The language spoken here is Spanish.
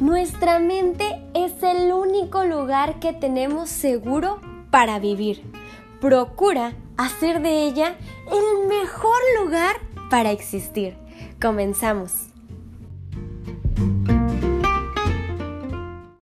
Nuestra mente es el único lugar que tenemos seguro para vivir. Procura hacer de ella el mejor lugar para existir. Comenzamos.